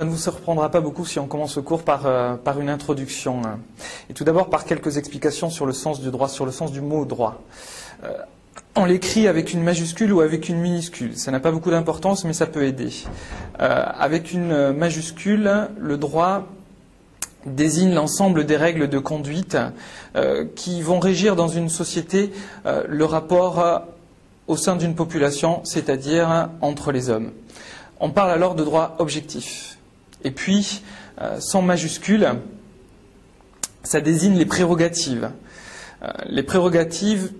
Ça ne vous surprendra pas beaucoup si on commence le cours par, euh, par une introduction. Et tout d'abord par quelques explications sur le sens du droit, sur le sens du mot droit. Euh, on l'écrit avec une majuscule ou avec une minuscule. Ça n'a pas beaucoup d'importance, mais ça peut aider. Euh, avec une majuscule, le droit désigne l'ensemble des règles de conduite qui vont régir dans une société le rapport au sein d'une population, c'est-à-dire entre les hommes. On parle alors de droit objectif. Et puis, euh, sans majuscule, ça désigne les prérogatives. Euh, les prérogatives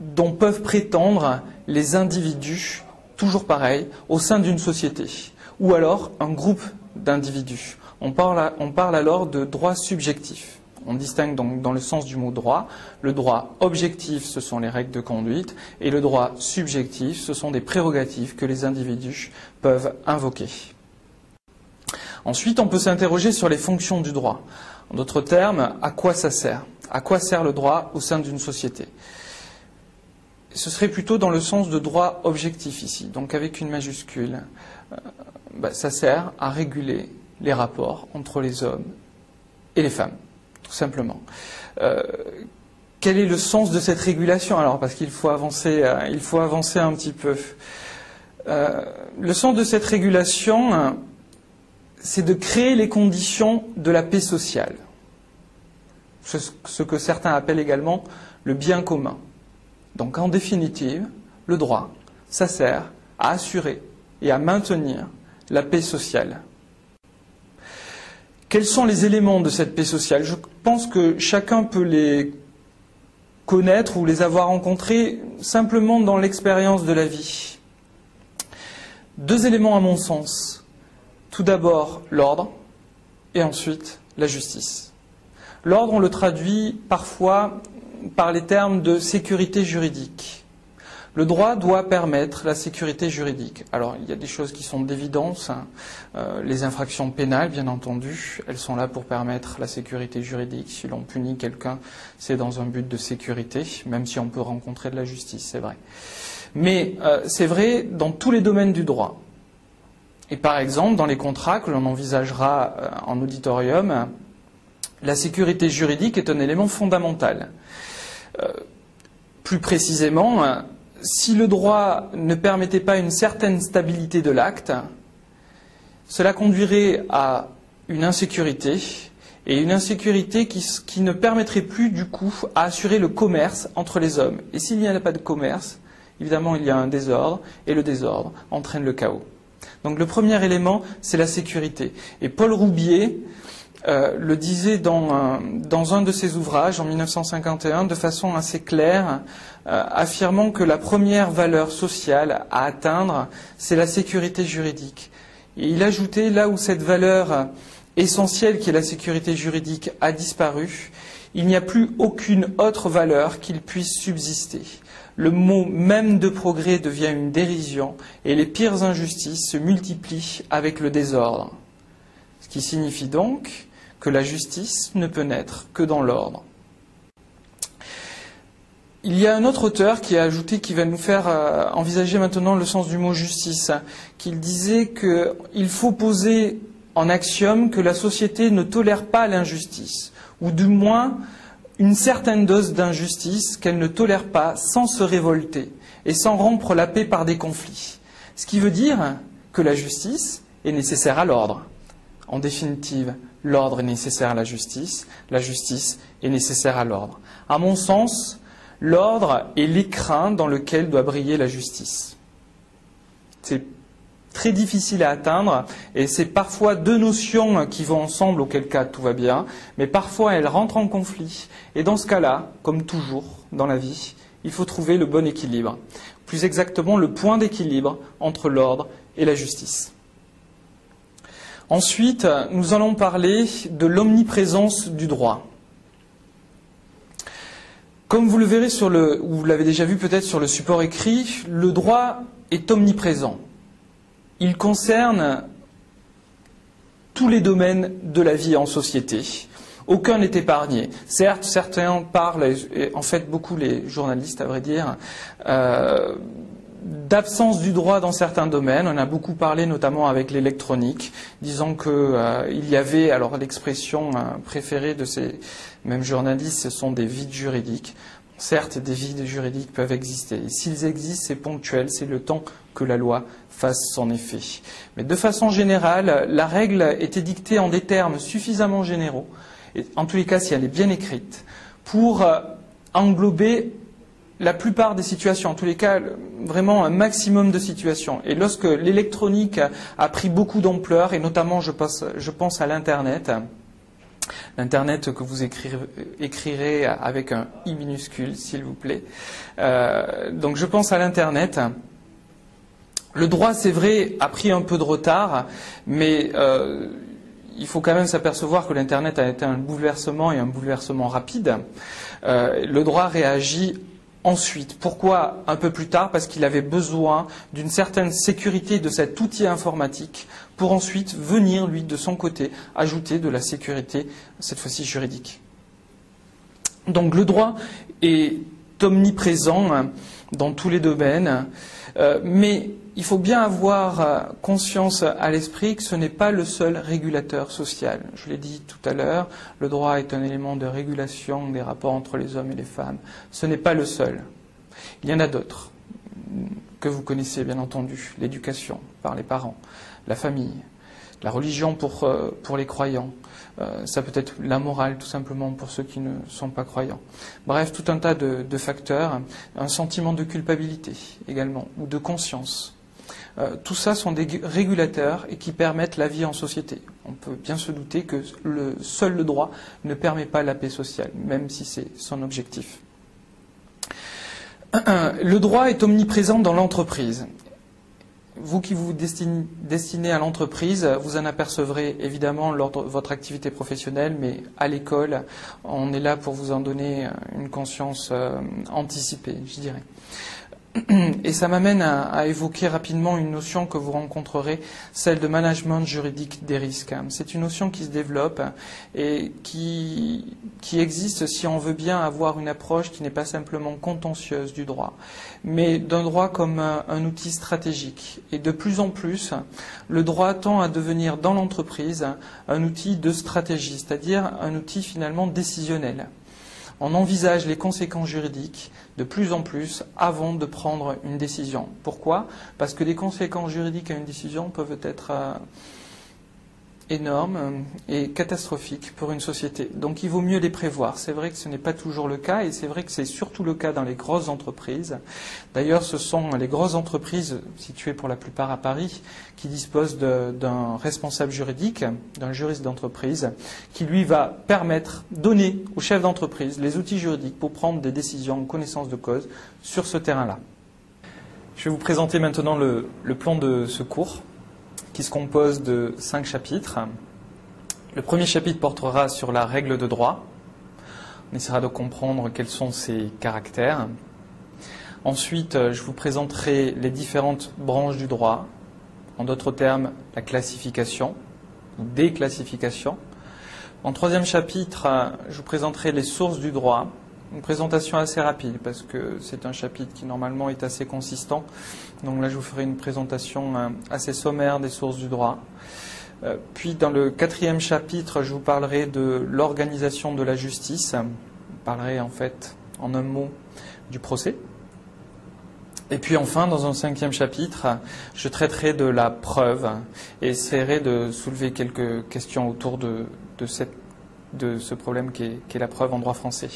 dont peuvent prétendre les individus, toujours pareil, au sein d'une société, ou alors un groupe d'individus. On parle, on parle alors de droit subjectif. On distingue donc dans le sens du mot droit. Le droit objectif, ce sont les règles de conduite, et le droit subjectif, ce sont des prérogatives que les individus peuvent invoquer. Ensuite, on peut s'interroger sur les fonctions du droit. En d'autres termes, à quoi ça sert? À quoi sert le droit au sein d'une société? Ce serait plutôt dans le sens de droit objectif ici, donc avec une majuscule. Euh, bah, ça sert à réguler les rapports entre les hommes et les femmes, tout simplement. Euh, quel est le sens de cette régulation? Alors, parce qu'il faut avancer, euh, il faut avancer un petit peu. Le sens de cette régulation, c'est de créer les conditions de la paix sociale, ce que certains appellent également le bien commun. Donc en définitive, le droit, ça sert à assurer et à maintenir la paix sociale. Quels sont les éléments de cette paix sociale? Je pense que chacun peut les connaître ou les avoir rencontrés simplement dans l'expérience de la vie. Deux éléments à mon sens. Tout d'abord l'ordre et ensuite la justice. L'ordre, on le traduit parfois par les termes de sécurité juridique. Le droit doit permettre la sécurité juridique. Alors, il y a des choses qui sont d'évidence. Hein. Euh, les infractions pénales, bien entendu, elles sont là pour permettre la sécurité juridique. Si l'on punit quelqu'un, c'est dans un but de sécurité, même si on peut rencontrer de la justice, c'est vrai. Mais euh, c'est vrai dans tous les domaines du droit. Et par exemple, dans les contrats que l'on envisagera euh, en auditorium, la sécurité juridique est un élément fondamental. Euh, plus précisément, si le droit ne permettait pas une certaine stabilité de l'acte, cela conduirait à une insécurité, et une insécurité qui, ne permettrait plus du coup à assurer le commerce entre les hommes. Et s'il n'y a pas de commerce, évidemment il y a un désordre, et le désordre entraîne le chaos. Donc le premier élément, c'est la sécurité. Et Paul Roubier euh, le disait dans un, dans un, de ses ouvrages en 1951 de façon assez claire, euh, affirmant que la première valeur sociale à atteindre, c'est la sécurité juridique. Et il ajoutait, là où cette valeur essentielle qui est la sécurité juridique a disparu, il n'y a plus aucune autre valeur qu'il puisse subsister le mot même de progrès devient une dérision et les pires injustices se multiplient avec le désordre. Ce qui signifie donc que la justice ne peut naître que dans l'ordre. Il y a un autre auteur qui a ajouté, qui va nous faire euh, envisager maintenant le sens du mot justice, qu'il disait qu'il faut poser en axiome que la société ne tolère pas l'injustice, ou du moins une certaine dose d'injustice qu'elle ne tolère pas sans se révolter et sans rompre la paix par des conflits. Ce qui veut dire que la justice est nécessaire à l'ordre. En définitive, l'ordre est nécessaire à la justice, la justice est nécessaire à l'ordre. À mon sens, l'ordre est l'écrin dans lequel doit briller la justice. C'est très difficile à atteindre et c'est parfois deux notions qui vont ensemble, auquel cas tout va bien, mais parfois elles rentrent en conflit. Et dans ce cas-là, comme toujours dans la vie, il faut trouver le bon équilibre. Plus exactement, le point d'équilibre entre l'ordre et la justice. Ensuite, nous allons parler de l'omniprésence du droit. Comme vous le verrez sur le, ou vous l'avez déjà vu peut-être sur le support écrit, le droit est omniprésent il concerne tous les domaines de la vie en société. Aucun n'est épargné. Certes, certains parlent, et en fait beaucoup les journalistes à vrai dire, euh, d'absence du droit dans certains domaines. On a beaucoup parlé notamment avec l'électronique, disant qu'il euh, y avait, alors l'expression euh, préférée de ces mêmes journalistes, ce sont des vides juridiques. Certes, des vides juridiques peuvent exister. S'ils existent, c'est ponctuel, c'est le temps que la loi fasse son effet. Mais de façon générale, la règle était dictée en des termes suffisamment généraux, en tous les cas si elle est bien écrite, pour euh, englober la plupart des situations, en tous les cas, vraiment un maximum de situations. Et lorsque l'électronique a pris beaucoup d'ampleur, et notamment je pense, à l'Internet, l'Internet que vous écrirez, avec un i minuscule, s'il vous plaît. Euh, donc je pense à l'Internet. Le droit, c'est vrai, a pris un peu de retard, mais euh, il faut quand même s'apercevoir que l'Internet a été un bouleversement et un bouleversement rapide. Euh, le droit réagit ensuite. Pourquoi un peu plus tard? Parce qu'il avait besoin d'une certaine sécurité de cet outil informatique pour ensuite venir, lui, de son côté, ajouter de la sécurité, cette fois-ci juridique. Donc le droit est omniprésent dans tous les domaines, euh, mais il faut bien avoir euh, conscience à l'esprit que ce n'est pas le seul régulateur social. Je l'ai dit tout à l'heure, le droit est un élément de régulation des rapports entre les hommes et les femmes. Ce n'est pas le seul. Il y en a d'autres que vous connaissez bien entendu. L'éducation par les parents, la famille, la religion pour, euh, les croyants, euh, ça peut être la morale tout simplement pour ceux qui ne sont pas croyants. Bref, tout un tas de facteurs, un sentiment de culpabilité également, ou de conscience. Euh, tout ça sont des régulateurs et qui permettent la vie en société. On peut bien se douter que seul le droit ne permet pas la paix sociale, même si c'est son objectif. Le droit est omniprésent dans l'entreprise. Vous qui vous destinez à l'entreprise, vous en apercevrez évidemment lors de votre activité professionnelle, mais à l'école, on est là pour vous en donner une conscience euh, anticipée, je dirais. Et ça m'amène à, évoquer rapidement une notion que vous rencontrerez, celle de management juridique des risques. C'est une notion qui se développe et qui, existe si on veut bien avoir une approche qui n'est pas simplement contentieuse du droit, mais d'un droit comme un, un outil stratégique. Et de plus en plus, le droit tend à devenir dans l'entreprise un outil de stratégie, c'est-à-dire un outil finalement décisionnel on envisage les conséquences juridiques de plus en plus avant de prendre une décision. Pourquoi? Parce que les conséquences juridiques à une décision peuvent être euh, énorme et catastrophique pour une société. Donc il vaut mieux les prévoir. C'est vrai que ce n'est pas toujours le cas et c'est vrai que c'est surtout le cas dans les grosses entreprises. D'ailleurs, ce sont les grosses entreprises situées pour la plupart à Paris qui disposent d'un responsable juridique, d'un juriste d'entreprise, qui lui va permettre, donner au chef d'entreprise les outils juridiques pour prendre des décisions en connaissance de cause sur ce terrain-là. Je vais vous présenter maintenant le, le plan de secours qui se compose de cinq chapitres. Le premier chapitre portera sur la règle de droit. On essaiera de comprendre quels sont ses caractères. Ensuite, euh, je vous présenterai les différentes branches du droit, en d'autres termes, la classification classifications. En troisième chapitre, euh, je vous présenterai les sources du droit, une présentation assez rapide parce que c'est un chapitre qui normalement est assez consistant. Donc là, je vous ferai une présentation euh, assez sommaire des sources du droit. Euh, puis dans le quatrième chapitre, je vous parlerai de l'organisation de la justice. Je parlerai en fait en un mot du procès. Et puis enfin, dans un cinquième chapitre, je traiterai de la preuve et essaierai de soulever quelques questions autour de, ce problème qui est, qui est la preuve en droit français.